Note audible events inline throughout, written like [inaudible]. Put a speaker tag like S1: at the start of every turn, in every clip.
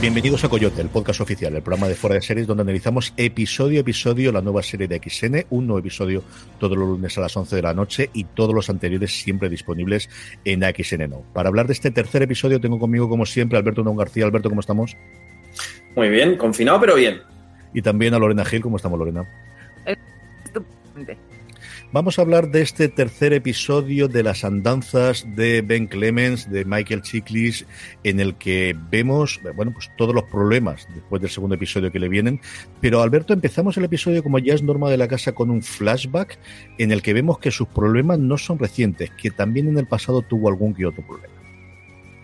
S1: Bienvenidos a Coyote, el podcast oficial, el programa de fuera de series donde analizamos episodio a episodio la nueva serie de XN, un nuevo episodio todos los lunes a las 11 de la noche y todos los anteriores siempre disponibles en XN No. Para hablar de este tercer episodio tengo conmigo como siempre Alberto Don García. Alberto, ¿cómo estamos?
S2: Muy bien, confinado pero bien.
S1: Y también a Lorena Gil, ¿cómo estamos Lorena? Vamos a hablar de este tercer episodio de las andanzas de Ben Clemens, de Michael Chiklis, en el que vemos, bueno, pues todos los problemas después del segundo episodio que le vienen. Pero Alberto, empezamos el episodio como ya es norma de la casa con un flashback en el que vemos que sus problemas no son recientes, que también en el pasado tuvo algún que otro problema.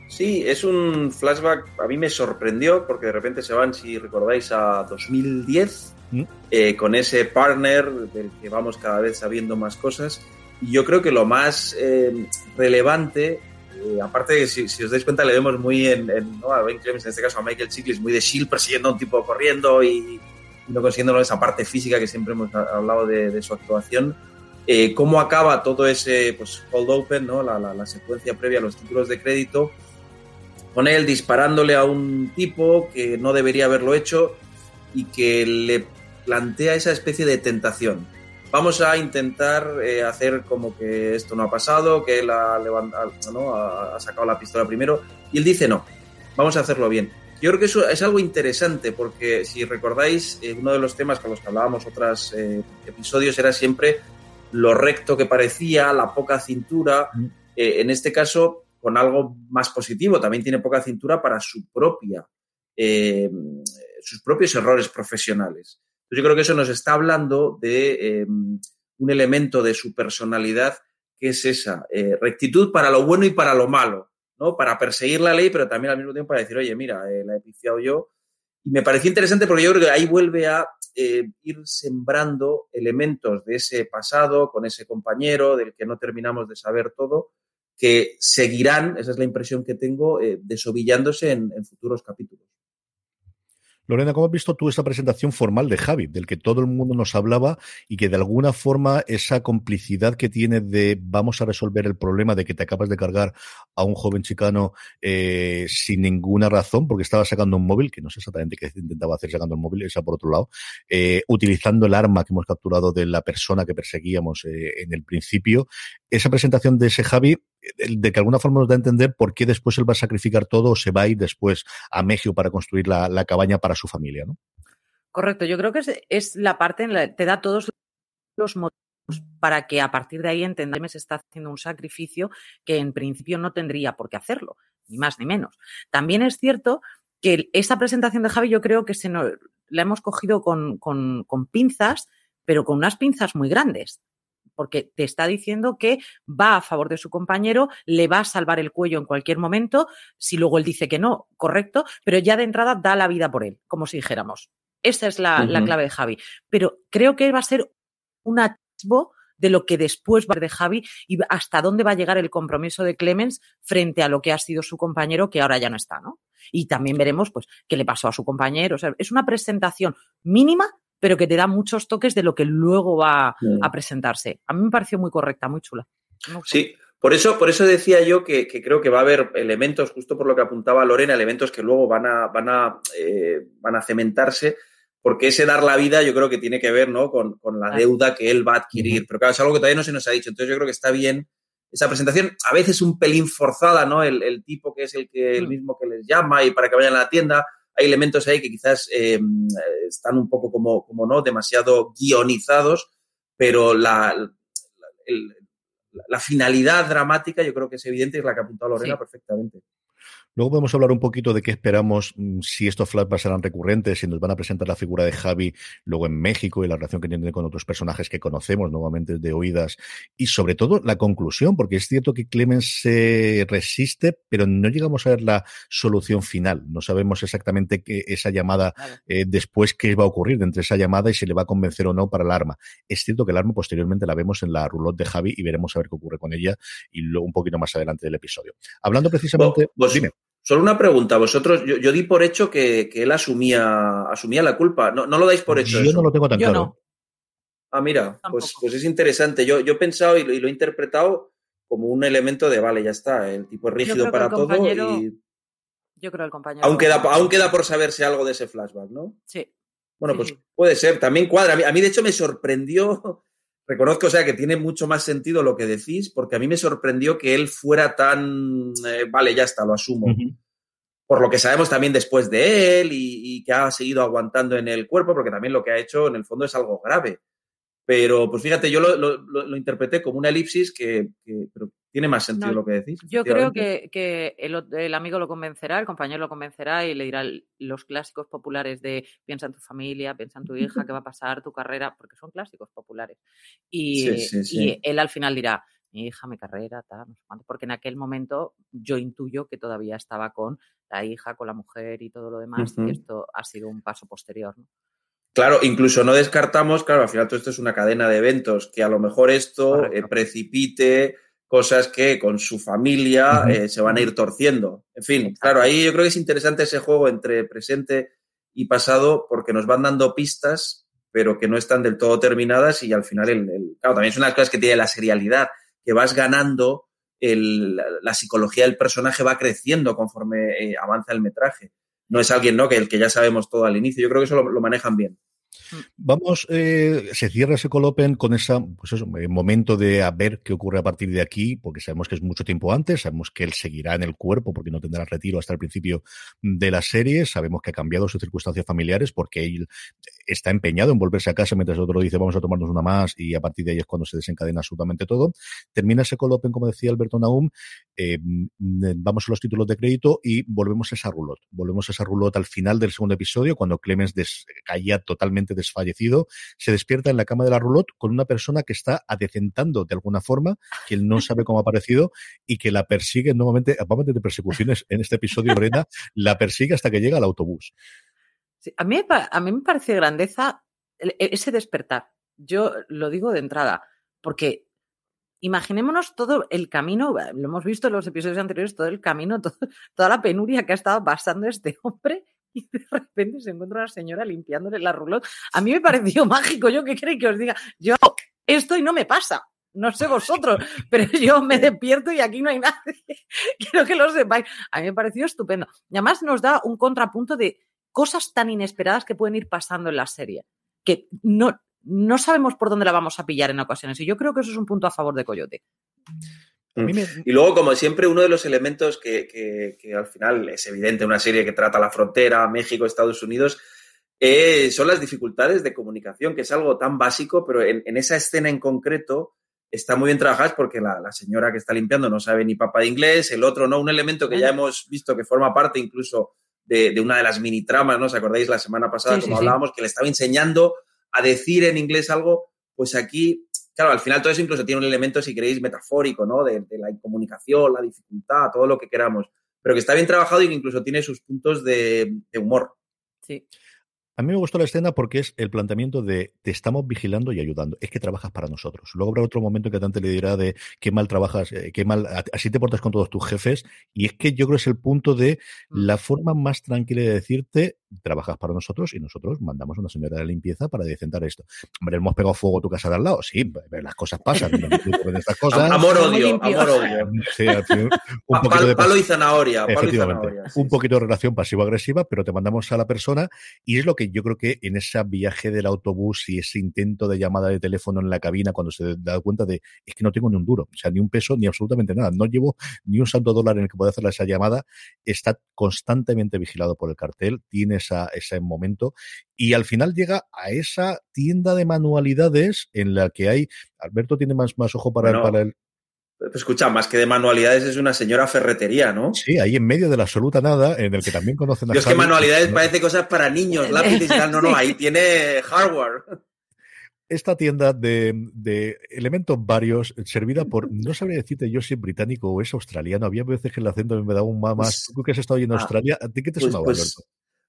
S2: Sí, es un flashback, a mí me sorprendió porque de repente se van, si recordáis, a 2010 ¿Mm? Eh, con ese partner del que vamos cada vez sabiendo más cosas. Y yo creo que lo más eh, relevante, eh, aparte de que si, os dais cuenta le vemos muy en, ¿no? a Ben Clemens, en este caso a Michael Chiklis, muy de Shield persiguiendo a un tipo corriendo y, no consiguiendo esa parte física que siempre hemos hablado de, su actuación. cómo acaba todo ese pues, hold open, ¿no? La, la, secuencia previa a los títulos de crédito, con él disparándole a un tipo que no debería haberlo hecho y que le plantea esa especie de tentación. Vamos a intentar eh, hacer como que esto no ha pasado, que él ha, ¿no? ha, sacado la pistola primero, y él dice no, vamos a hacerlo bien. Yo creo que eso es algo interesante porque si recordáis, eh, uno de los temas con los que hablábamos otros eh, episodios era siempre lo recto que parecía, la poca cintura. en este caso, con algo más positivo, también tiene poca cintura para su propia, sus propios errores profesionales yo creo que eso nos está hablando de em, un elemento de su personalidad que es esa, eh, rectitud para lo bueno y para lo malo, ¿no? Para perseguir la ley, pero también al mismo tiempo para decir, oye, mira, eh, la he piciado yo. Y me pareció interesante porque yo creo que ahí vuelve a eh, ir sembrando elementos de ese pasado con ese compañero del que no terminamos de saber todo, que seguirán, esa es la impresión que tengo, desovillándose en futuros capítulos.
S1: Lorena, ¿cómo has visto tú esa presentación formal de Javi, del que todo el mundo nos hablaba y que de alguna forma esa complicidad que tiene de vamos a resolver el problema de que te acabas de cargar a un joven chicano eh, sin ninguna razón, porque estaba sacando un móvil, que no sé exactamente qué intentaba hacer sacando el móvil, esa por otro lado, eh, utilizando el arma que hemos capturado de la persona que perseguíamos eh, en el principio. Esa presentación de ese Javi de que alguna forma nos da a entender por qué después él va a sacrificar todo o se va a ir después a México para construir la, cabaña para su familia, ¿no?
S3: Correcto, yo creo que es, la parte en la que te da todos los motivos para que a partir de ahí entendamos que está haciendo un sacrificio que en principio no tendría por qué hacerlo, ni más ni menos. También es cierto que esa presentación de Javi yo creo que se la hemos cogido con, con pinzas, pero con unas pinzas muy grandes porque te está diciendo que va a favor de su compañero, le va a salvar el cuello en cualquier momento, si luego él dice que no, correcto, pero ya de entrada da la vida por él, como si dijéramos. Esa es la, clave de Javi. Pero creo que va a ser un atisbo de lo que después va a de Javi y hasta dónde va a llegar el compromiso de Clemens frente a lo que ha sido su compañero que ahora ya no está, ¿no? Y también veremos, pues, qué le pasó a su compañero. O sea, es una presentación mínima, pero que te da muchos toques de lo que luego va a presentarse. A mí me pareció muy correcta, muy chula.
S2: Sí, por eso, por eso decía yo que, creo que va a haber elementos, justo por lo que apuntaba Lorena, elementos que luego van a, van a, eh, van a cementarse, porque ese dar la vida yo creo que tiene que ver ¿no? con, la deuda que él va a adquirir. Pero claro, es algo que todavía no se nos ha dicho. Entonces yo creo que está bien esa presentación, a veces un pelín forzada, ¿no? El, tipo que es el que el mm. mismo que les llama y para que vayan a la tienda, hay elementos ahí que quizás eh, están un poco como, como no, demasiado guionizados, pero la, la, finalidad dramática yo creo que es evidente y es la que ha apuntado Lorena perfectamente.
S1: Luego podemos hablar un poquito de qué esperamos, mm, si estos flashbacks serán recurrentes, si nos van a presentar la figura de Javi luego en México y la relación que tiene con otros personajes que conocemos nuevamente de oídas y sobre todo la conclusión, porque es cierto que Clemens se resiste, pero no llegamos a ver la solución final. No sabemos exactamente qué, esa llamada eh, después qué va a ocurrir entre esa llamada y si le va a convencer o no para el arma. Es cierto que el arma posteriormente la vemos en la roulotte de Javi y veremos a ver qué ocurre con ella y luego un poquito más adelante del episodio. Hablando precisamente, dime.
S2: Solo una pregunta, vosotros, yo, di por hecho que, él asumía, asumía la culpa. ¿No, lo dais por hecho?
S1: Yo no lo tengo tan claro.
S2: Ah, mira, pues, pues, es interesante. Yo, yo he pensado y lo, he interpretado como un elemento de, vale, ya está, el tipo es rígido para todo y...
S3: Yo creo el compañero.
S2: Aún queda, aún queda por saberse algo de ese flashback, ¿no?
S3: Sí.
S2: Bueno, pues puede ser. También cuadra. A mí, de hecho, me sorprendió. Reconozco, o sea, que tiene mucho más sentido lo que decís, porque a mí me sorprendió que él fuera tan. Eh, vale, ya está, lo asumo. Por lo que sabemos también después de él y, que ha seguido aguantando en el cuerpo, porque también lo que ha hecho en el fondo es algo grave. Pero, pues fíjate, yo lo, interpreté como una elipsis que, pero tiene más sentido lo que decís.
S3: Yo creo que, el, amigo lo convencerá, el compañero lo convencerá y le dirá los clásicos populares de piensa en tu familia, piensa en tu hija, qué va a pasar, tu carrera, porque son clásicos populares. Y, y él al final dirá, mi hija, mi carrera, tal, no sé cuánto, porque en aquel momento yo intuyo que todavía estaba con la hija, con la mujer y todo lo demás, y esto ha sido un paso posterior. ¿no?
S2: Claro, incluso no descartamos, claro, al final todo esto es una cadena de eventos, que a lo mejor esto eh, precipite cosas que con su familia eh, se van a ir torciendo. En fin, claro, ahí yo creo que es interesante ese juego entre presente y pasado porque nos van dando pistas, pero que no están del todo terminadas y al final, el, claro, también es una de las cosas que tiene la serialidad, que vas ganando, el, la psicología del personaje va creciendo conforme eh, avanza el metraje. No es alguien ¿no? que el que ya sabemos todo al inicio. Yo creo que eso lo manejan bien.
S1: Vamos, eh, se cierra ese Colopen con ese pues eh, momento de a ver qué ocurre a partir de aquí, porque sabemos que es mucho tiempo antes, sabemos que él seguirá en el cuerpo porque no tendrá retiro hasta el principio de la serie, sabemos que ha cambiado sus circunstancias familiares porque él está empeñado en volverse a casa mientras el otro dice vamos a tomarnos una más y a partir de ahí es cuando se desencadena absolutamente todo. Termina ese Colopen, como decía Alberto Naum, eh, vamos a los títulos de crédito y volvemos a esa rulot. Volvemos a esa rulot al final del segundo episodio, cuando Clemens caía totalmente desfallecido, se despierta en la cama de la roulotte con una persona que está adecentando de alguna forma, que él no sabe cómo ha aparecido y que la persigue nuevamente, aparte de persecuciones en este episodio, Brenda, la persigue hasta que llega al autobús.
S3: A, mí, a mí me parece grandeza e, ese despertar. Yo lo digo de entrada, porque imaginémonos todo el camino, lo hemos visto en los episodios anteriores, todo el camino, [laughs] toda la penuria que ha estado pasando este hombre [laughs] y de repente se encuentra una señora limpiándole la rulot. A mí me pareció [laughs] mágico, yo qué creo que os diga, yo esto y no me pasa. No sé vosotros, pero yo me despierto y aquí no hay nadie. Quiero que lo sepáis. A mí me pareció estupendo. Y además nos da un contrapunto de cosas tan inesperadas que pueden ir pasando en la serie, que no, no sabemos por dónde la vamos a pillar en ocasiones. Y yo creo que eso es un punto a favor de Coyote.
S2: Mm. Y luego, como siempre, uno de los elementos que, al final es evidente en una serie que trata la frontera, México, Estados Unidos, eh, son las dificultades de comunicación, que es algo tan básico, pero en, esa escena en concreto está muy bien trabajada porque la, señora que está limpiando no sabe ni papa de inglés, el otro no, un elemento que ya hemos visto que forma parte incluso de, una de las mini tramas, ¿no? ¿Os acordáis la semana pasada, como hablábamos, que le estaba enseñando a decir en inglés algo? Pues aquí claro, al final todo eso incluso tiene un elemento, si queréis, metafórico, ¿no? De, la incomunicación, la dificultad, todo lo que queramos, pero que está bien trabajado y que incluso tiene sus puntos de, de humor.
S3: Sí.
S1: A mí me gustó la escena porque es el planteamiento de te estamos vigilando y ayudando. Es que trabajas para nosotros. Luego habrá otro momento que Dante le dirá de qué mal trabajas, eh, qué mal, así te portas con todos tus jefes. Y es que yo creo que es el punto de mm. la forma más tranquila de decirte trabajas para nosotros y nosotros mandamos una señora de limpieza para decentar esto. Hombre, hemos pegado fuego a tu casa de al lado. Sí, las cosas pasan.
S2: estas cosas. Amor odio, [laughs] amor odio. un poquito de palo y zanahoria.
S1: Efectivamente. Un poquito de relación pasivo-agresiva, pero te mandamos a la persona y es lo que yo creo que en ese viaje del autobús y ese intento de llamada de teléfono en la cabina cuando se da cuenta de es que no tengo ni un duro, o sea, ni un peso, ni absolutamente nada. No llevo ni un santo dólar en el que pueda hacer esa llamada. Está constantemente vigilado por el cartel, tiene ese momento y al final llega a esa tienda de manualidades en la que hay, Alberto tiene más, más ojo para, para el...
S2: Escucha, más que de manualidades es una señora ferretería, ¿no?
S1: Sí, ahí en medio de la absoluta nada, en el que también conocen a
S2: Yo es que manualidades parece cosas para niños, lápices y tal. No, no, ahí tiene hardware
S1: esta tienda de, elementos varios, servida por, no sabría decirte yo si es británico o es australiano. Había veces que el acento me daba un más. Pues, Tú que has estado en ah, Australia, ¿a ti qué te pues, sonaba, pues?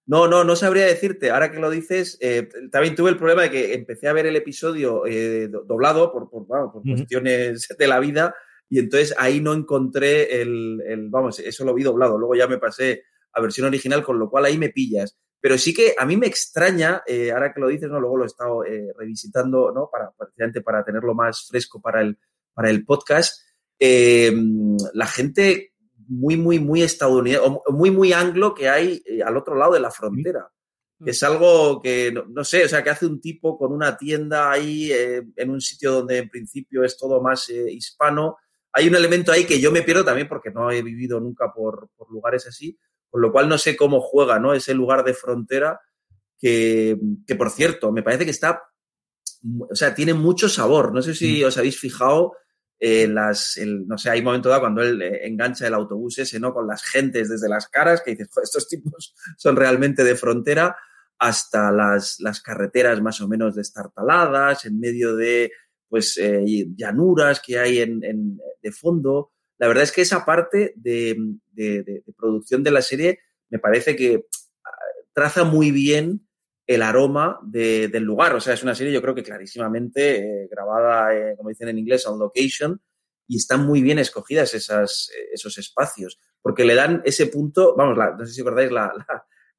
S2: No, no, no sabría decirte. Ahora que lo dices, eh, también tuve el problema de que empecé a ver el episodio eh, doblado por, por, cuestiones de la vida y entonces ahí no encontré el, el, vamos, eso lo vi doblado. Luego ya me pasé a versión original, con lo cual ahí me pillas. Pero sí que a mí me extraña, eh, ahora que lo dices, ¿no? luego lo he estado revisitando, ¿no? Para, para tenerlo más fresco para el, para el podcast. la gente muy, muy, muy estadounidense, o muy, muy anglo que hay eh, al otro lado de la frontera. Es algo que, no, sé, o sea, que hace un tipo con una tienda ahí eh, en un sitio donde en principio es todo más eh, hispano. Hay un elemento ahí que yo me pierdo también porque no he vivido nunca por, por, lugares así, con lo cual no sé cómo juega, ¿no? Ese lugar de frontera que, que, por cierto, me parece que está, o sea, tiene mucho sabor. No sé si mm. os habéis fijado eh, las, no sé, hay un momento dado cuando él eh, engancha el autobús ese, ¿no? Con las gentes desde las caras, que dices, estos tipos son realmente de frontera, hasta las, las carreteras más o menos destartaladas, en medio de, pues, eh, llanuras que hay en, en, de fondo. La verdad es que esa parte de, de, producción de la serie me parece que ah, traza muy bien el aroma del lugar. O sea, es una serie yo creo que clarísimamente eh, grabada, eh, como dicen en inglés, on location, y están muy bien escogidas esas, esos espacios, porque le dan ese punto, vamos, no sé si recordáis la,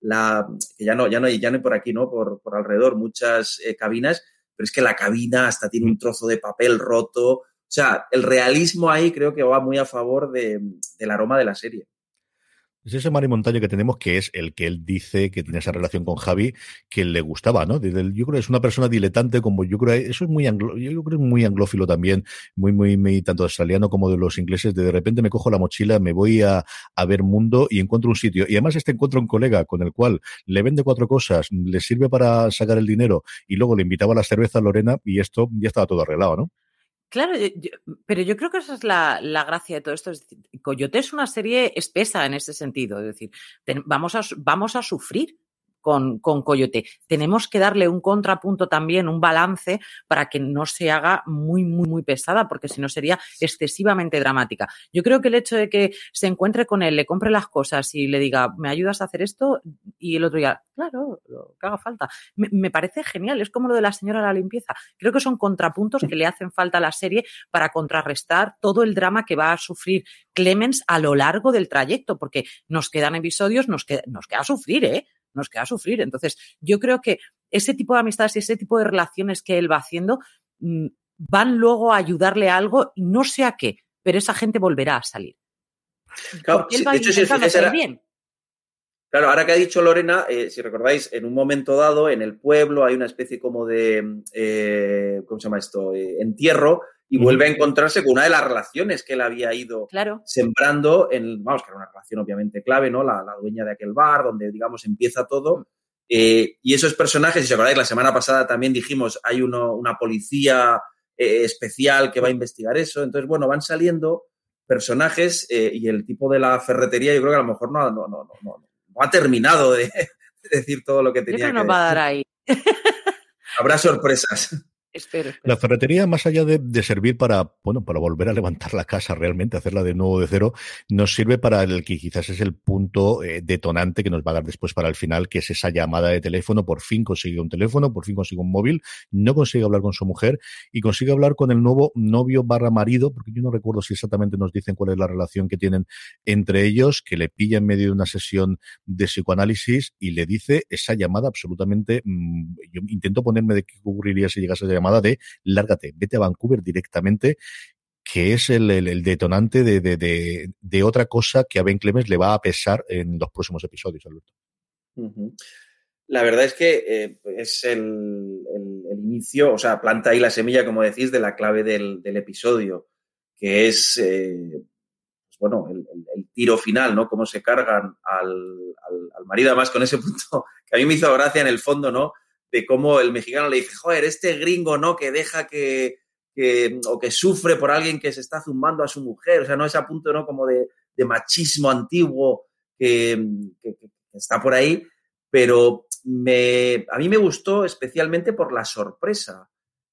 S2: la, que ya no, ya no, ya no hay por aquí, ¿no? Por, por alrededor muchas cabinas, pero es que la cabina hasta tiene un trozo de papel roto. O sea, el realismo ahí creo que va muy a favor de, del aroma de la serie.
S1: Es ese mar y montaña que tenemos, que es el que él dice que tiene esa relación con Javi, que le gustaba, ¿no? Yo creo que es una persona diletante, como yo creo, eso es muy anglo, yo creo muy anglófilo también, muy, muy, muy, tanto australiano como de los ingleses, de, de repente me cojo la mochila, me voy a, a ver mundo y encuentro un sitio. Y además este encuentro un colega con el cual le vende cuatro cosas, le sirve para sacar el dinero y luego le invitaba a la cerveza a Lorena y esto ya estaba todo arreglado, ¿no?
S3: Claro, pero yo creo que esa es la, la, gracia de todo esto. Es decir, Coyote es una serie espesa en ese sentido. Es decir, vamos, a, vamos a sufrir con, con Coyote. Tenemos que darle un contrapunto también, un balance para que no se haga muy, muy, muy pesada, porque si no sería excesivamente dramática. Yo creo que el hecho de que se encuentre con él, le compre las cosas y le diga, ¿me ayudas a hacer esto? Y el otro día, claro, lo que haga falta. Me, me parece genial, es como lo de la señora de la limpieza. Creo que son contrapuntos que le hacen falta a la serie para contrarrestar todo el drama que va a sufrir Clemens a lo largo del trayecto, porque nos quedan episodios, nos queda, nos queda sufrir, ¿eh? Nos queda sufrir. Entonces, yo creo que ese tipo de amistades y ese tipo de relaciones que él va haciendo mm, van luego a ayudarle a algo, no sé a qué, pero esa gente volverá a salir.
S2: Claro, él va de hecho, si bien. Claro, ahora que ha dicho Lorena, eh, si recordáis, en un momento dado, en el pueblo hay una especie como de, eh, ¿cómo se llama esto? Eh, entierro, y vuelve a encontrarse con una de las relaciones que él había ido sembrando, en, vamos, que era una relación obviamente clave, ¿no? La, la dueña de aquel bar, donde, digamos, empieza todo. Eh, y esos personajes, si os acordáis, la semana pasada también dijimos, hay uno, una policía eh, especial que va a investigar eso. Entonces, bueno, van saliendo personajes eh, y el tipo de la ferretería, yo creo que a lo mejor no, no, no, no, no ha terminado [laughs] de, decir todo lo que tenía yo creo que
S3: nos va a dar ahí.
S2: Habrá sorpresas.
S1: La ferretería, más allá de, servir para, bueno, para volver a levantar la casa realmente, hacerla de nuevo de cero, nos sirve para el que quizás es el punto eh, detonante que nos va a dar después para el final, que es esa llamada de teléfono. Por fin consigue un teléfono, por fin consigue un móvil, no consigue hablar con su mujer y consigue hablar con el nuevo novio barra marido, porque yo no recuerdo si exactamente nos dicen cuál es la relación que tienen entre ellos, que le pilla en medio de una sesión de psicoanálisis y le dice esa llamada absolutamente, mm, yo intento ponerme de qué ocurriría si llegase a llamada de lárgate, vete a Vancouver directamente, que es el, detonante de, de, otra cosa que a Ben Clemens le va a pesar en los próximos episodios, Alberto.
S2: La verdad es que eh, es el, inicio, o sea, planta ahí la semilla, como decís, de la clave del, del episodio, que es, eh, pues bueno, el, tiro final, ¿no? Cómo se cargan al, al, al marido, además con ese punto [laughs] que a mí me hizo gracia en el fondo, ¿no? De cómo el mexicano le dice, joder, este gringo, ¿no? Que deja que, que, o que sufre por alguien que se está zumbando a su mujer, o sea, no ese punto, ¿no? Como de, de machismo antiguo que, que, que, está por ahí, pero me, a mí me gustó especialmente por la sorpresa.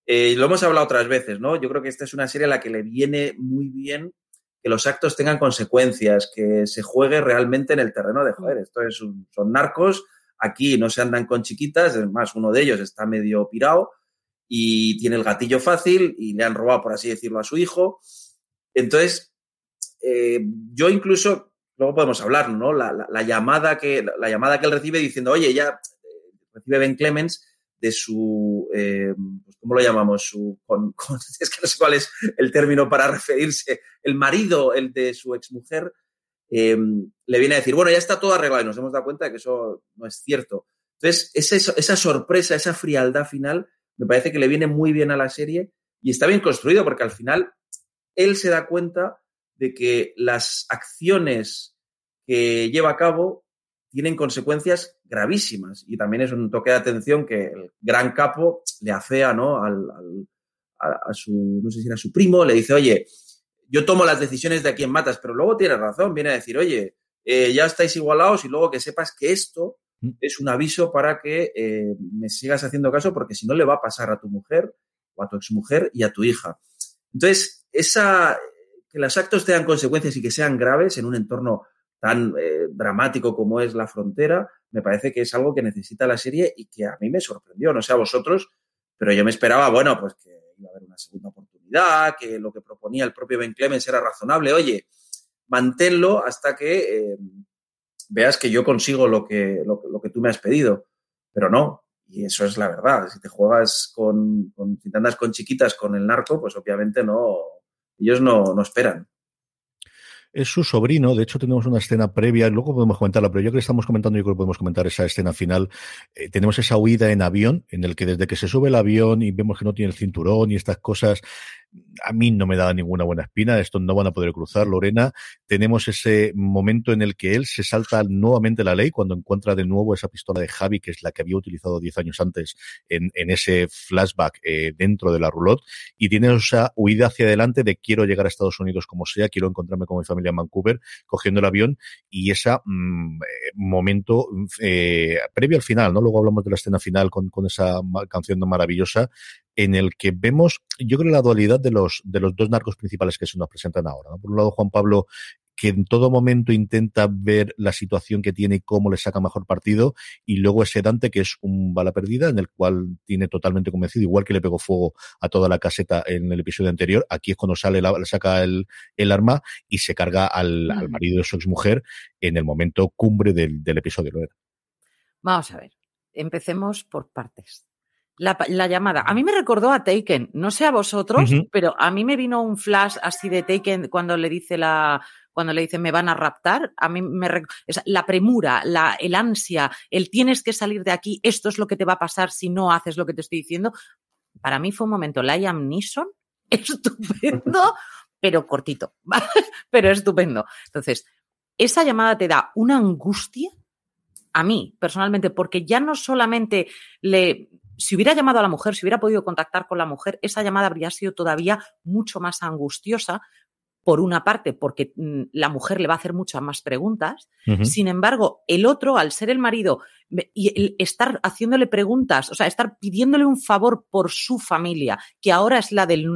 S2: Eh, lo hemos hablado otras veces, ¿no? Yo creo que esta es una serie a la que le viene muy bien que los actos tengan consecuencias, que se juegue realmente en el terreno de, joder, esto es un, son narcos, Aquí no se andan con chiquitas, es más, uno de ellos está medio pirado y tiene el gatillo fácil y le han robado, por así decirlo, a su hijo. Entonces, eh, yo incluso, luego podemos hablar, ¿no? La, la, la, llamada que, la llamada que él recibe diciendo, oye, ya eh, recibe Ben Clemens de su, eh, pues, ¿cómo lo llamamos? Su, con, con, [laughs] no sé cuál es el término para referirse, el marido, el de su exmujer, em, le viene a decir, bueno, ya está todo arreglado y nos hemos dado cuenta de que eso no es cierto. Entonces, esa, esa sorpresa, esa frialdad final, me parece que le viene muy bien a la serie y está bien construido porque al final él se da cuenta de que las acciones que lleva a cabo tienen consecuencias gravísimas y también es un toque de atención que el gran capo le afea ¿no? Al, a, su, no sé si era su primo, le dice, oye, yo tomo las decisiones de a quien matas, pero luego tiene razón, viene a decir, oye, eh, ya estáis igualados y luego que sepas que esto mm. es un aviso para que eh, me sigas haciendo caso porque si no le va a pasar a tu mujer o a tu exmujer y a tu hija. Entonces, esa, que los actos tengan consecuencias y que sean graves en un entorno tan eh, dramático como es la frontera, me parece que es algo que necesita la serie y que a mí me sorprendió, no sé a vosotros, pero yo me esperaba, bueno, pues que iba a haber una segunda oportunidad, que lo que proponía el propio Ben Clemens era razonable, oye, manténlo hasta que eh, veas que yo consigo lo que, lo, que tú me has pedido, pero no, y eso es la verdad. Si te juegas con, si te andas con chiquitas con el narco, pues obviamente no, ellos no, no esperan
S1: es su sobrino. De hecho, tenemos una escena previa, luego podemos comentarla, pero yo que estamos comentando, yo creo que podemos comentar esa escena final. Eh, tenemos esa huida en avión, en el que desde que se sube el avión y vemos que no tiene el cinturón y estas cosas, a mí no me da ninguna buena espina, esto no van a poder cruzar, Lorena. Tenemos ese momento en el que él se salta nuevamente la ley cuando encuentra de nuevo esa pistola de Javi, que es la que había utilizado diez años antes en, en ese flashback eh, dentro de la roulotte, y tiene esa huida hacia adelante de quiero llegar a Estados Unidos como sea, quiero encontrarme con mi familia en Vancouver, cogiendo el avión, y ese mm, eh, momento eh, previo al final, ¿no? Luego hablamos de la escena final con, con esa canción maravillosa, en el que vemos, yo creo, la dualidad de los, de los dos narcos principales que se nos presentan ahora. Por un lado, Juan Pablo, que en todo momento intenta ver la situación que tiene y cómo le saca mejor partido, y luego ese Dante, que es un bala perdida, en el cual tiene totalmente convencido, igual que le pegó fuego a toda la caseta en el episodio anterior, aquí es cuando sale, la, le saca el, el arma y se carga al, al marido de su exmujer en el momento cumbre del, del episodio.
S3: Vamos a ver, empecemos por partes. La, llamada. A mí me recordó a Taken. No sé a vosotros, pero a mí me vino un flash así de Taken cuando le dice la, cuando le dice me van a raptar. A mí me la premura, la, el ansia, el tienes que salir de aquí. Esto es lo que te va a pasar si no haces lo que te estoy diciendo. Para mí fue un momento Liam Neeson [laughs] estupendo, pero cortito, [laughs] pero estupendo. Entonces, esa llamada te da una angustia a mí personalmente, porque ya no solamente le si hubiera llamado a la mujer, si hubiera podido contactar con la mujer, esa llamada habría sido todavía mucho más angustiosa, por una parte, porque mm, la mujer le va a hacer muchas más preguntas. Sin embargo, el otro, al ser el marido, y estar haciéndole preguntas, o sea, estar pidiéndole un favor por su familia, que ahora es la del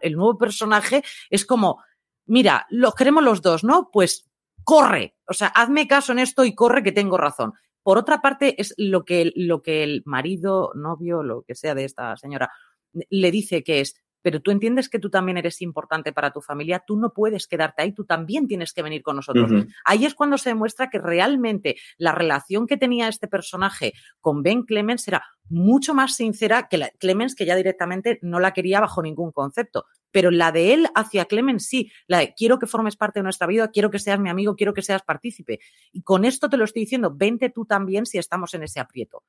S3: el nuevo personaje, es como, mira, los queremos los dos, ¿no? Pues corre, o sea, hazme caso en esto y corre que tengo razón. Por otra parte, es lo que, lo que el marido, novio, lo que sea de esta señora, le dice que es, pero tú entiendes que tú también eres importante para tu familia, tú no puedes quedarte ahí, tú también tienes que venir con nosotros. Ahí es cuando se demuestra que realmente la relación que tenía este personaje con Ben Clemens era mucho más sincera que la Clemens, que ya directamente no la quería bajo ningún concepto. Pero la de él hacia Clemens sí, la de quiero que formes parte de nuestra vida, quiero que seas mi amigo, quiero que seas partícipe. Y con esto te lo estoy diciendo, vente tú también si estamos en ese aprieto.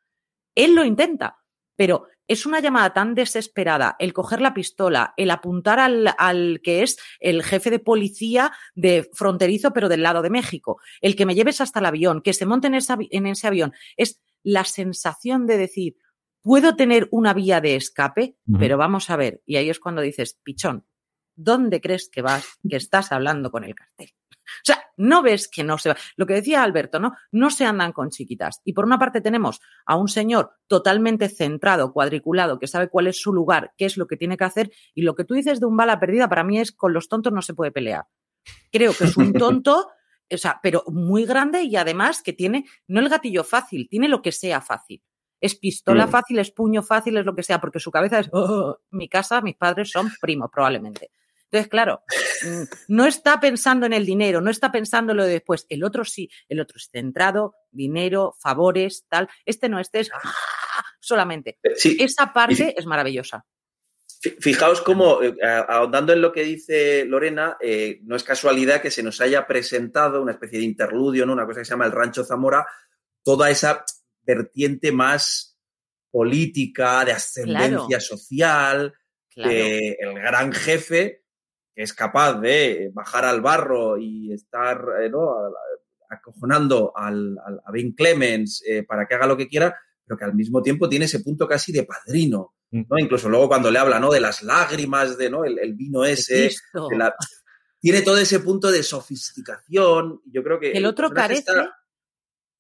S3: Él lo intenta, pero es una llamada tan desesperada, el coger la pistola, el apuntar al, al, que es el jefe de policía de fronterizo, pero del lado de México, el que me lleves hasta el avión, que se monte en, en ese avión, es la sensación de decir, puedo tener una vía de escape, pero vamos a ver, y ahí es cuando dices, pichón, ¿dónde crees que vas, que estás hablando con el cartel? O sea, no ves que no se va. Lo que decía Alberto, ¿no? No se andan con chiquitas. Y por una parte tenemos a un señor totalmente centrado, cuadriculado, que sabe cuál es su lugar, qué es lo que tiene que hacer. Y lo que tú dices de un bala perdida, para mí es con los tontos no se puede pelear. Creo que es un [laughs] tonto, o sea, pero muy grande y además que tiene, no el gatillo fácil, tiene lo que sea fácil. Es pistola mm. fácil, es puño fácil, es lo que sea, porque su cabeza es, oh, mi casa, mis padres son primos, probablemente. Entonces, claro, mm, no está pensando en el dinero, no está pensando en lo de después. El otro sí, el otro es centrado, dinero, favores, tal. Este no, este es ¡ah! [laughs] solamente. Esa parte es maravillosa.
S2: Fijaos cómo, eh, ahondando en lo que dice Lorena, eh, no es casualidad que se nos haya presentado una especie de interludio, ¿no? una cosa que se llama el Rancho Zamora, toda esa vertiente más política, de ascendencia social, el gran jefe que es capaz de bajar al barro y estar eh, acojonando al, a Ben Clemens para que haga lo que quiera, pero que al mismo tiempo tiene ese punto casi de padrino Mm. ¿no? Incluso luego cuando le habla, ¿no? De las lágrimas, de, ¿no? El, vino ese, tiene todo ese punto de sofisticación. Yo creo que
S3: el otro carece.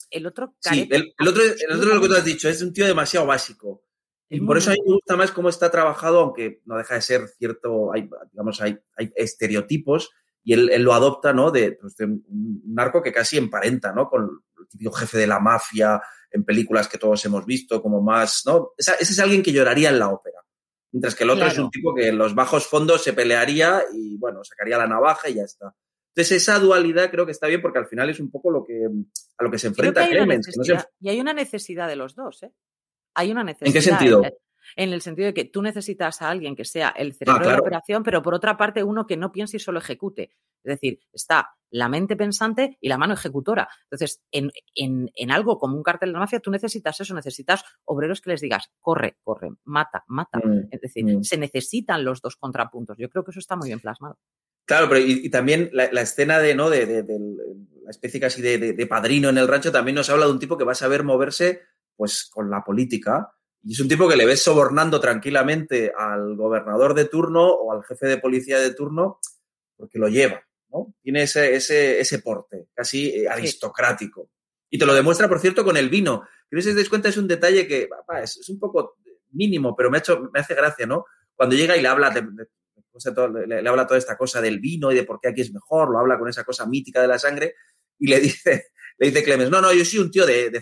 S3: El otro
S2: carece. Sí, el, otro, el otro lo que tú has dicho, es un tío demasiado básico. Y por eso a mí me gusta más cómo está trabajado, aunque no deja de ser cierto, hay, digamos, hay, hay estereotipos y él, lo adopta, ¿no? De, pues, de, un narco que casi emparenta, ¿no? Con el típico jefe de la mafia, en películas que todos hemos visto, como más, ¿no? Ese, es alguien que lloraría en la ópera. Mientras que el otro es un tipo que en los bajos fondos se pelearía y, bueno, sacaría la navaja y ya está. Entonces, esa dualidad creo que está bien porque al final es un poco lo que, a lo que se enfrenta Clemens.
S3: Y hay una necesidad de los dos, ¿eh? Hay una necesidad.
S2: ¿En qué sentido?
S3: en el sentido de que tú necesitas a alguien que sea el cerebro de la operación, pero por otra parte uno que no piense y solo ejecute. Es decir, está la mente pensante y la mano ejecutora. Entonces, en, en, algo como un cartel de la mafia, tú necesitas eso, necesitas obreros que les digas, corre, corre, mata, mata. Mm, es decir, mm. se necesitan los dos contrapuntos. Yo creo que eso está muy bien plasmado.
S2: Claro, pero y, también la, escena de, ¿no? De, la especie casi de, padrino en el rancho también nos habla de un tipo que va a saber moverse pues con la política y es un tipo que le ves sobornando tranquilamente al gobernador de turno o al jefe de policía de turno porque lo lleva, ¿no? Tiene ese, ese, ese porte casi eh, aristocrático. Y te lo demuestra, por cierto, con el vino. Que si os dais cuenta, es un detalle que es, un poco mínimo, pero me, ha hecho, me hace gracia, ¿no? Cuando llega y le habla, le, habla toda esta cosa del vino y de por qué aquí es mejor, lo habla con esa cosa mítica de la sangre, y le [laughs] dice, le dice Clemens, no, no, yo soy un tío de, de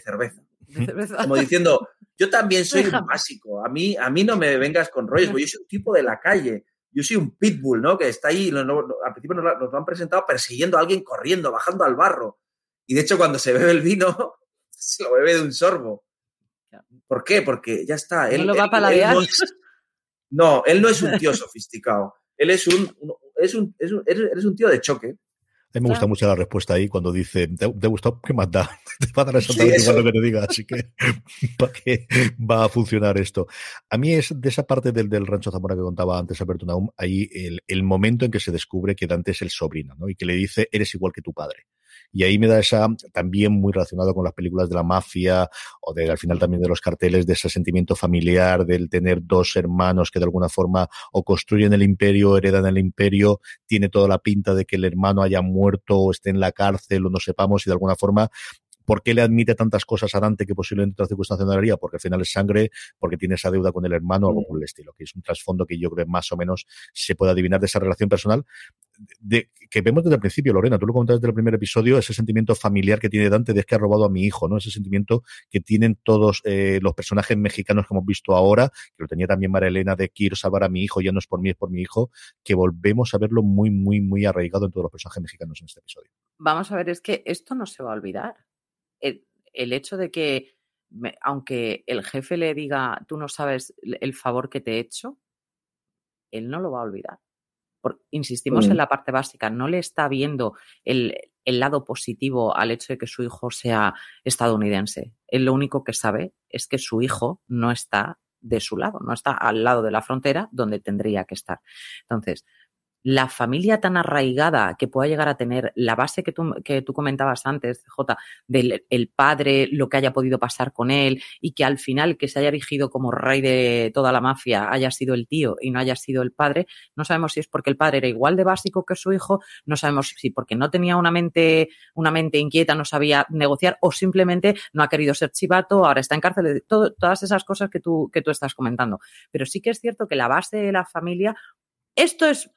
S2: Como diciendo, yo también [laughs] soy un básico. A mí, a mí no me vengas con rollos, yo soy un tipo de la calle. Yo soy un pitbull, ¿no? Que está ahí, al principio nos lo, han presentado persiguiendo a alguien corriendo, bajando al barro. Y de hecho, cuando se bebe el vino, [laughs] se lo bebe de un sorbo. ¿Por qué? Porque ya está. Él,
S3: no lo va para la
S2: no, no, él no es un tío sofisticado. Él es un, es un, es un, eres un tío de choque.
S1: A mí me gusta mucho la respuesta ahí cuando dice, ¿te, te gustó? ¿Qué más da? [laughs] Te va a dar exactamente igual lo que te diga, así que [laughs] ¿para qué va a funcionar esto? A mí es de esa parte del, del Rancho Zamora que contaba antes Alberto Naum, ahí el, el momento en que se descubre que Dante es el sobrino, ¿no? Y que le dice, eres igual que tu padre. Y ahí me da esa, también muy relacionado con las películas de la mafia o de, al final también de los carteles, de ese sentimiento familiar, del tener dos hermanos que de alguna forma o construyen el imperio, o heredan el imperio, tiene toda la pinta de que el hermano haya muerto o esté en la cárcel o no sepamos y de alguna forma ¿Por qué le admite tantas cosas a Dante que posiblemente otra circunstancia no haría? Porque al final es sangre, porque tiene esa deuda con el hermano o algo por el estilo, que es un trasfondo que yo creo que más o menos se puede adivinar de esa relación personal de, que vemos desde el principio, Lorena, tú lo comentabas desde el primer episodio, ese sentimiento familiar que tiene Dante de que ha robado a mi hijo, ¿no? Ese sentimiento que tienen todos eh, los personajes mexicanos que hemos visto ahora, que lo tenía también María Elena de quiero salvar a mi hijo, ya no es por mí, es por mi hijo, que volvemos a verlo muy, muy, muy arraigado en todos los personajes mexicanos en este episodio.
S3: Vamos a ver, es que esto no se va a olvidar. El, el hecho de que, aunque el jefe le diga, tú no sabes el favor que te he hecho, él no lo va a olvidar insistimos en mm. la parte básica, no le está viendo el, el, lado positivo al hecho de que su hijo sea estadounidense. Él lo único que sabe es que su hijo no está de su lado, no está al lado de la frontera donde tendría que estar. Entonces, la familia tan arraigada que pueda llegar a tener, la base que tú, que tú comentabas antes, J, del el padre, lo que haya podido pasar con él y que al final que se haya erigido como rey de toda la mafia haya sido el tío y no haya sido el padre, no sabemos si es porque el padre era igual de básico que su hijo, no sabemos si porque no tenía una mente, una mente inquieta, no sabía negociar o simplemente no ha querido ser chivato, ahora está en cárcel, todas esas cosas que tú, que tú estás comentando. Pero sí que es cierto que la base de la familia, esto es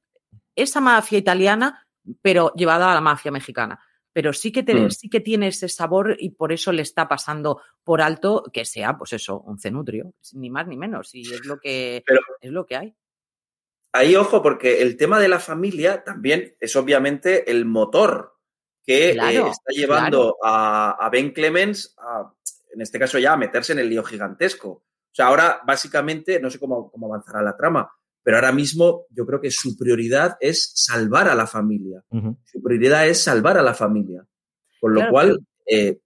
S3: esa mafia italiana, pero llevada a la mafia mexicana. Pero sí que, mm. sí que tiene ese sabor y por eso le está pasando por alto que sea, pues eso, un cenutrio, ni más ni menos. Y es lo que, es lo que hay.
S2: Ahí, ojo, porque el tema de la familia también es obviamente el motor que eh, está llevando a, Ben Clemens a, en este caso ya, a meterse en el lío gigantesco. O sea, ahora básicamente, no sé cómo, cómo avanzará la trama, pero ahora mismo yo creo que su prioridad es salvar a la familia. Su prioridad es salvar a la familia. Con lo cual... Eh,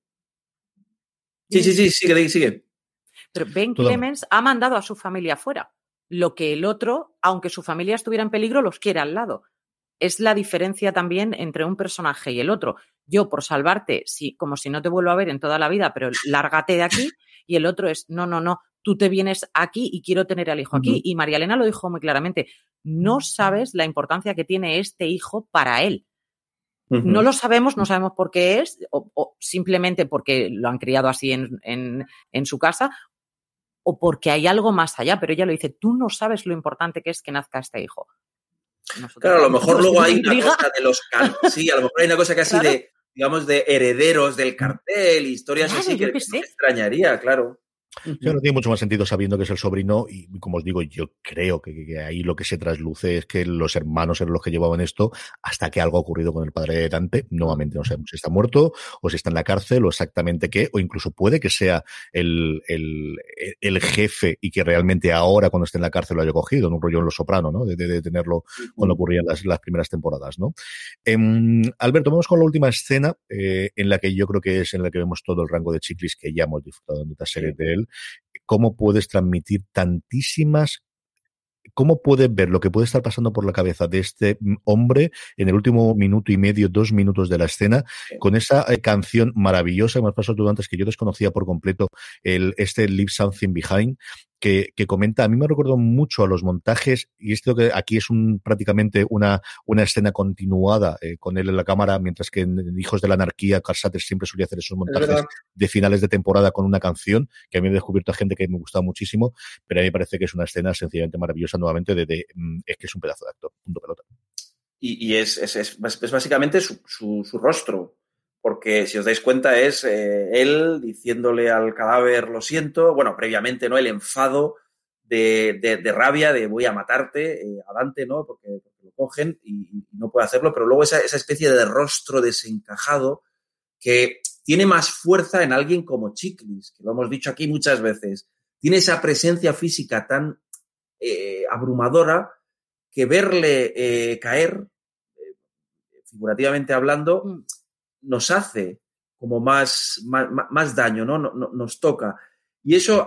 S2: sí, sí, sí, sigue, sigue.
S3: Pero Ben Clemens ha mandado a su familia fuera. Lo que el otro, aunque su familia estuviera en peligro, los quiere al lado. Es la diferencia también entre un personaje y el otro. Yo, por salvarte, sí, como si no te vuelvo a ver en toda la vida, pero lárgate de aquí. [laughs] Y el otro es, no, no, no, tú te vienes aquí y quiero tener al hijo aquí. Y María Elena lo dijo muy claramente, no sabes la importancia que tiene este hijo para él. No lo sabemos, no sabemos por qué es, o, simplemente porque lo han criado así en, en, su casa, o porque hay algo más allá, pero ella lo dice, tú no sabes lo importante que es que nazca este hijo.
S2: claro, a lo mejor luego hay [laughs] una cosa de los sí, a lo mejor hay una cosa casi de, digamos, de herederos del cartel, historias así que, que me extrañaría, claro.
S1: Ya no tiene mucho más sentido sabiendo que es el sobrino y como os digo, yo creo que, ahí lo que se trasluce es que los hermanos eran los que llevaban esto hasta que algo ha ocurrido con el padre de Dante. Nuevamente no sabemos si está muerto o si está en la cárcel o exactamente qué, o incluso puede que sea el, el, el jefe y que realmente ahora cuando esté en la cárcel lo haya cogido, en un rollo en Los Soprano, ¿no? De, de, tenerlo cuando ocurrían las, las primeras temporadas, ¿no? Em, Alberto, vamos con la última escena eh, en la que yo creo que es en la que vemos todo el rango de chiclis que ya hemos disfrutado en esta serie de él cómo puedes transmitir tantísimas ¿Cómo puedes ver lo que puede estar pasando por la cabeza de este hombre en el último minuto y medio, dos minutos de la escena, con esa eh, canción maravillosa que me has pasado tú antes, que yo desconocía por completo, el, este Leave Something Behind, que, comenta, a mí me recuerdo mucho a los montajes, y esto que aquí es un, prácticamente una, una escena continuada eh, con él en la cámara, mientras que en, Hijos de la Anarquía, Carl siempre solía hacer esos montajes de finales de temporada con una canción, que a mí me he descubierto a gente que me gustaba muchísimo, pero a mí me parece que es una escena sencillamente maravillosa nuevamente de, mm, es que es un pedazo de actor, punto pelota.
S2: Y, es, es, es, básicamente su, su, su rostro porque si os dais cuenta es eh, él diciéndole al cadáver lo siento, bueno, previamente, ¿no? El enfado de, de, rabia de voy a matarte eh, a Dante, ¿no? Porque, lo cogen y, no puede hacerlo, pero luego esa, esa, especie de rostro desencajado que tiene más fuerza en alguien como Chiclis, que lo hemos dicho aquí muchas veces, tiene esa presencia física tan eh, abrumadora que verle caer, figurativamente hablando, mm nos hace como más, más, daño, ¿no? Nos toca. Y eso,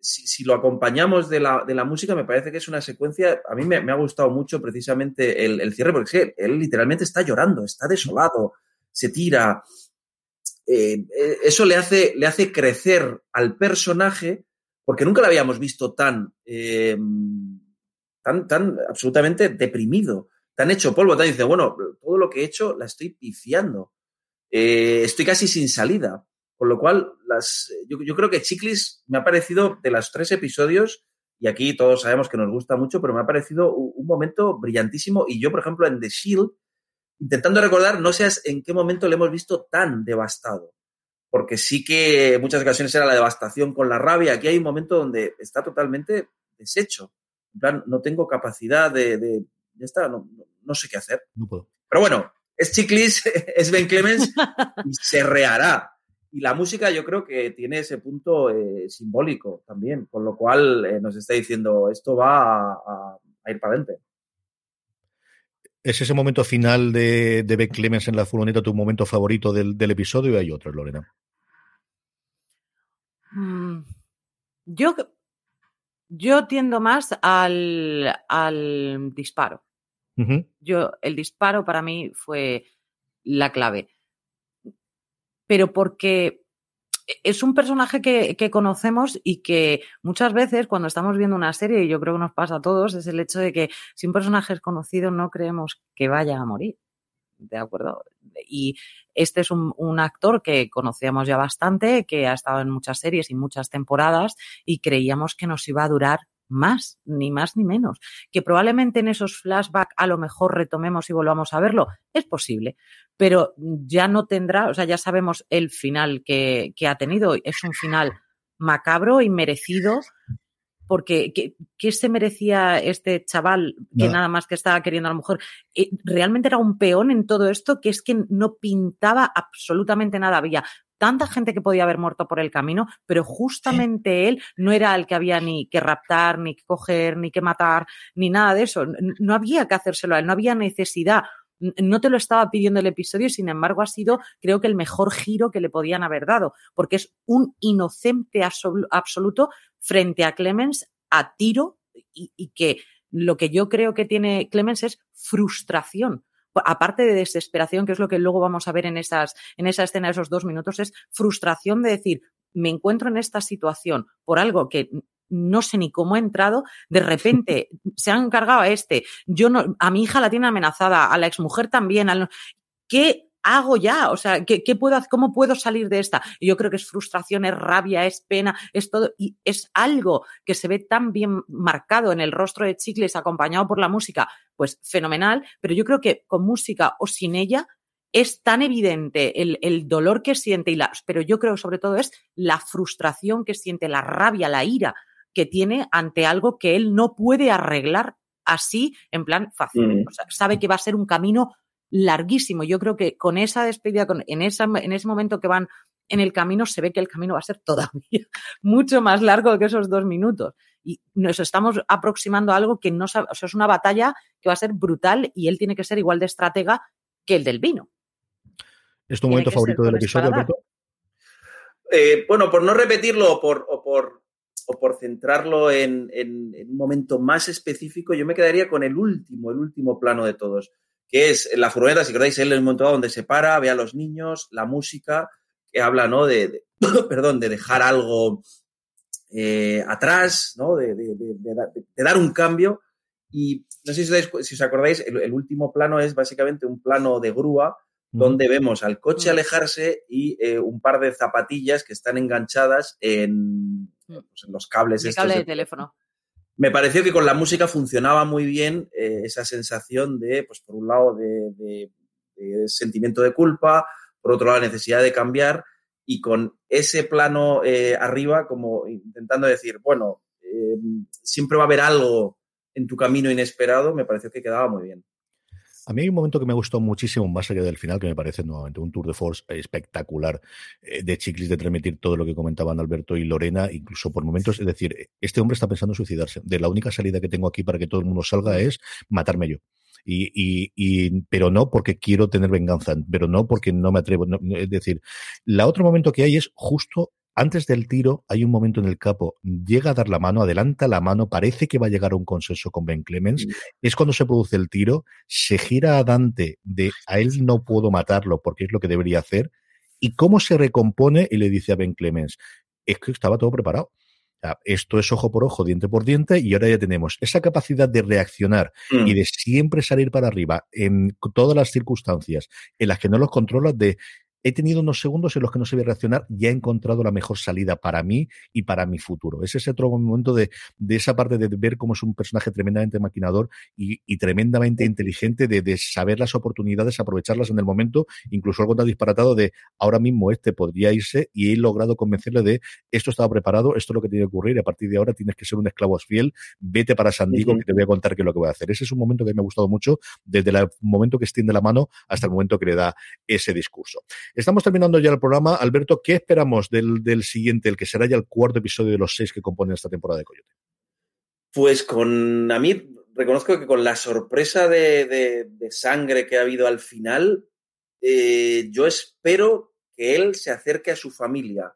S2: si, lo acompañamos de la, de la, música, me parece que es una secuencia, a mí me, ha gustado mucho precisamente el, cierre, porque él literalmente está llorando, está desolado, se tira. Eh, eh, eso le hace, le hace crecer al personaje, porque nunca lo habíamos visto tan, eh, tan, tan absolutamente deprimido, tan hecho polvo, tan dice, bueno, todo lo que he hecho la estoy pifiando. Eh, estoy casi sin salida. Con lo cual, las, yo, creo que Chiclis me ha parecido de los tres episodios, y aquí todos sabemos que nos gusta mucho, pero me ha parecido un, momento brillantísimo. Y yo, por ejemplo, en The Shield, intentando recordar, no sé en qué momento le hemos visto tan devastado. Porque sí que en muchas ocasiones era la devastación con la rabia. Aquí hay un momento donde está totalmente deshecho. En plan, no tengo capacidad de. ya está, no, no, sé qué hacer.
S1: No puedo.
S2: Pero bueno, es Chiclis, [laughs] es Ben Clemens [laughs] y se rehará. Y la música yo creo que tiene ese punto eh, simbólico también, con lo cual eh, nos está diciendo esto va a, ir para adelante.
S1: ¿Es ese momento final de, Ben Clemens en la furgoneta tu momento favorito del, episodio o hay otro, Lorena?
S3: Mm, yo, yo tiendo más al, al disparo. Yo, el disparo para mí fue la clave. Pero porque es un personaje que, conocemos y que muchas veces cuando estamos viendo una serie, y yo creo que nos pasa a todos, es el hecho de que si un personaje es conocido no creemos que vaya a morir. ¿De acuerdo? Y este es un, un, actor que conocíamos ya bastante, que ha estado en muchas series y muchas temporadas y creíamos que nos iba a durar más, ni más ni menos. Que probablemente en esos flashbacks a lo mejor retomemos y volvamos a verlo, es posible, pero ya no tendrá, o sea, ya sabemos el final que, ha tenido, es un final macabro y merecido. Porque, ¿qué, se merecía este chaval que nada más que estaba queriendo a lo mejor? Eh, realmente era un peón en todo esto, que es que no pintaba absolutamente nada. Había tanta gente que podía haber muerto por el camino, pero justamente él no era el que había ni que raptar, ni que coger, ni que matar, ni nada de eso. No había que hacérselo a él, no había necesidad no te lo estaba pidiendo el episodio, sin embargo ha sido creo que el mejor giro que le podían haber dado, porque es un inocente absoluto frente a Clemens a tiro y, que lo que yo creo que tiene Clemens es frustración. Aparte de desesperación, que es lo que luego vamos a ver en, esas, en esa escena de esos dos minutos, es frustración de decir, me encuentro en esta situación por algo que no sé ni cómo he entrado, de repente [laughs] se han encargado a este, yo no, a mi hija la tiene amenazada, a la exmujer también, ¿qué hago ya? O sea, ¿qué, puedo, ¿cómo puedo salir de esta? Y yo creo que es frustración, es rabia, es pena, es todo, y es algo que se ve tan bien marcado en el rostro de Chicles acompañado por la música, pues fenomenal, pero yo creo que con música o sin ella es tan evidente el, el, dolor que siente, y la, pero yo creo sobre todo es la frustración que siente, la rabia, la ira que tiene ante algo que él no puede arreglar así, en plan fácil. Mm. sabe que va a ser un camino larguísimo. Yo creo que con esa despedida, con, en, esa, en ese momento que van en el camino, se ve que el camino va a ser todavía [laughs] mucho más largo que esos dos minutos. Y nos estamos aproximando a algo que no sabe, o sea, es una batalla que va a ser brutal y él tiene que ser igual de estratega que el del vino.
S1: ¿Es tu momento favorito del episodio, Alberto?
S2: Eh, bueno, por no repetirlo por, o por o por centrarlo en, un momento más específico, yo me quedaría con el último, el último plano de todos, que es la furgoneta, si queréis, él el momento donde se para, ve a los niños, la música, que habla, ¿no? De, [coughs] perdón, de dejar algo eh, atrás, ¿no? De, dar un cambio. Y no sé si os, acordáis, el, último plano es básicamente un plano de grúa donde vemos al coche alejarse y eh, un par de zapatillas que están enganchadas en, Mm. Pues, los cables.
S3: El cable de, teléfono.
S2: Me pareció que con la música funcionaba muy bien eh, esa sensación de, pues por un lado, de, sentimiento de culpa, por otro lado, la necesidad de cambiar y con ese plano eh, arriba como intentando decir, bueno, eh, siempre va a haber algo en tu camino inesperado, me pareció que quedaba muy bien.
S1: A mí hay un momento que me gustó muchísimo, más allá del final, que me parece nuevamente un tour de force espectacular eh, de Chiclis, de transmitir todo lo que comentaban Alberto y Lorena, incluso por momentos. Es decir, este hombre está pensando en suicidarse. De la única salida que tengo aquí para que todo el mundo salga es matarme yo. Y, y, pero no porque quiero tener venganza, pero no porque no me atrevo. es decir, la otro momento que hay es justo antes del tiro, hay un momento en el capo, llega a dar la mano, adelanta la mano, parece que va a llegar a un consenso con Ben Clemens. Mm. Es cuando se produce el tiro, se gira a Dante de a él no puedo matarlo porque es lo que debería hacer. Y cómo se recompone y le dice a Ben Clemens, es que estaba todo preparado. esto es ojo por ojo, diente por diente, y ahora ya tenemos esa capacidad de reaccionar mm. y de siempre salir para arriba en todas las circunstancias en las que no los controlas, de he tenido unos segundos en los que no sabía reaccionar y he encontrado la mejor salida para mí y para mi futuro. Ese es otro momento de, de esa parte de ver cómo es un personaje tremendamente maquinador y, y tremendamente inteligente de, de, saber las oportunidades, aprovecharlas en el momento, incluso algo tan disparatado de ahora mismo este podría irse y he logrado convencerle de esto estaba preparado, esto es lo que tiene que ocurrir y a partir de ahora tienes que ser un esclavo fiel, vete para San Diego que te voy a contar qué es lo que voy a hacer. Ese es un momento que me ha gustado mucho desde el momento que extiende la mano hasta el momento que le da ese discurso. Estamos terminando ya el programa. Alberto, ¿qué esperamos del, del siguiente, el que será ya el cuarto episodio de los seis que componen esta temporada de Coyote?
S2: Pues con a mí reconozco que con la sorpresa de, de, sangre que ha habido al final, eh, yo espero que él se acerque a su familia.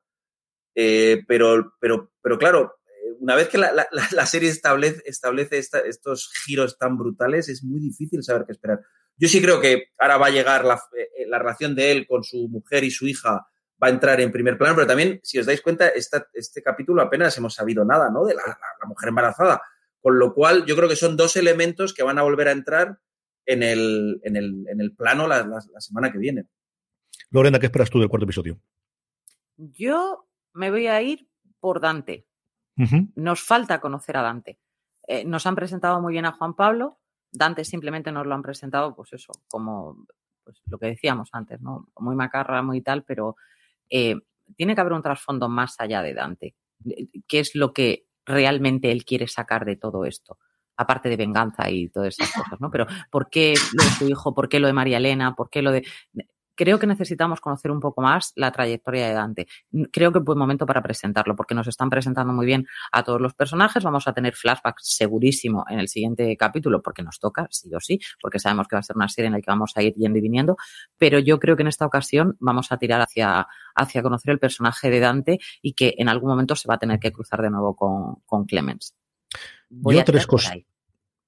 S2: Eh, pero, pero, pero claro, una vez que la, la, la serie establece, establece esta, estos giros tan brutales, es muy difícil saber qué esperar. Yo sí creo que ahora va a llegar la, eh, la, relación de él con su mujer y su hija va a entrar en primer plano, pero también, si os dais cuenta, esta, este capítulo apenas hemos sabido nada, ¿no? De la, la, mujer embarazada. Con lo cual, yo creo que son dos elementos que van a volver a entrar en el, en el, en el plano la, la, semana que viene.
S1: Lorena, ¿qué esperas tú del cuarto episodio?
S3: Yo me voy a ir por Dante. Uh -huh. Nos falta conocer a Dante. Eh, nos han presentado muy bien a Juan Pablo, Dante simplemente nos lo han presentado, pues eso, como pues lo que decíamos antes, ¿no? Muy macarra, muy tal, pero eh, tiene que haber un trasfondo más allá de Dante. ¿Qué es lo que realmente él quiere sacar de todo esto? Aparte de venganza y todas esas cosas, ¿no? Pero ¿por qué lo de su hijo? ¿Por qué lo de María Elena? ¿Por qué lo de...? Creo que necesitamos conocer un poco más la trayectoria de Dante. Creo que es buen momento para presentarlo, porque nos están presentando muy bien a todos los personajes. Vamos a tener flashbacks segurísimo en el siguiente capítulo, porque nos toca, sí o sí, porque sabemos que va a ser una serie en la que vamos a ir yendo y viniendo. Pero yo creo que en esta ocasión vamos a tirar hacia, hacia conocer el personaje de Dante y que en algún momento se va a tener que cruzar de nuevo con, con Clemens.
S1: Voy yo tres cosas.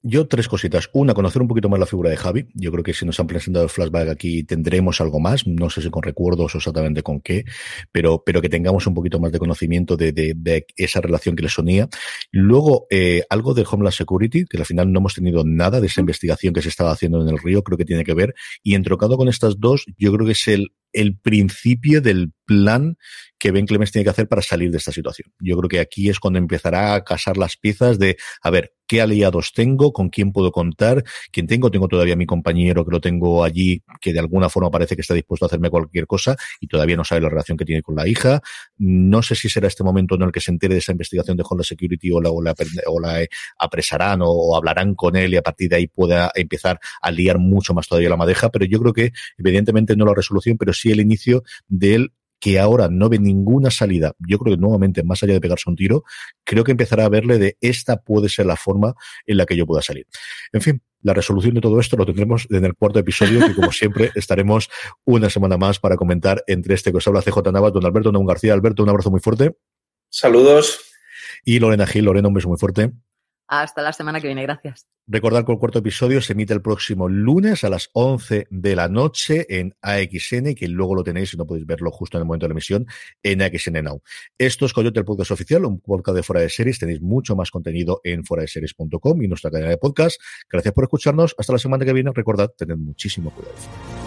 S1: Yo tres cositas. Una, conocer un poquito más la figura de Javi. Yo creo que si nos han presentado el flashback aquí tendremos algo más. No sé si con recuerdos o exactamente con qué, pero, pero que tengamos un poquito más de conocimiento de, de, esa relación que les unía. Luego, eh, algo de Homeland Security, que al final no hemos tenido nada de esa investigación que se estaba haciendo en el río, creo que tiene que ver. Y entrocado con estas dos, yo creo que es el el principio del plan que Ben Clemens tiene que hacer para salir de esta situación. Yo creo que aquí es cuando empezará a casar las piezas de, a ver, ¿qué aliados tengo? ¿Con quién puedo contar? ¿Quién tengo? Tengo todavía mi compañero que lo tengo allí, que de alguna forma parece que está dispuesto a hacerme cualquier cosa y todavía no sabe la relación que tiene con la hija. No sé si será este momento en el que se entere de esa investigación de Honda Security o la, o la, o apresarán o, hablarán con él y a partir de ahí pueda empezar a liar mucho más todavía la madeja, pero yo creo que evidentemente no la resolución, pero sí el inicio de él que ahora no ve ninguna salida, yo creo que nuevamente, más allá de pegarse un tiro, creo que empezará a verle de esta puede ser la forma en la que yo pueda salir. En fin, la resolución de todo esto lo tendremos en el cuarto episodio, que como siempre [laughs] estaremos una semana más para comentar entre este que os habla CJ Navas, don Alberto Don García. Alberto, un abrazo muy fuerte.
S2: Saludos.
S1: Y Lorena Gil, Lorena, un beso muy fuerte.
S3: Hasta la semana que viene, gracias.
S1: Recordar que el cuarto episodio se emite el próximo lunes a las 11 de la noche en AXN, que luego lo tenéis, si no podéis verlo justo en el momento de la emisión, en AXN Now. Esto es Coyote, el podcast oficial, un podcast de Fuera de Series. Tenéis mucho más contenido en series.com y nuestra cadena de podcast. Gracias por escucharnos. Hasta la semana que viene. Recordad, tened muchísimo cuidado.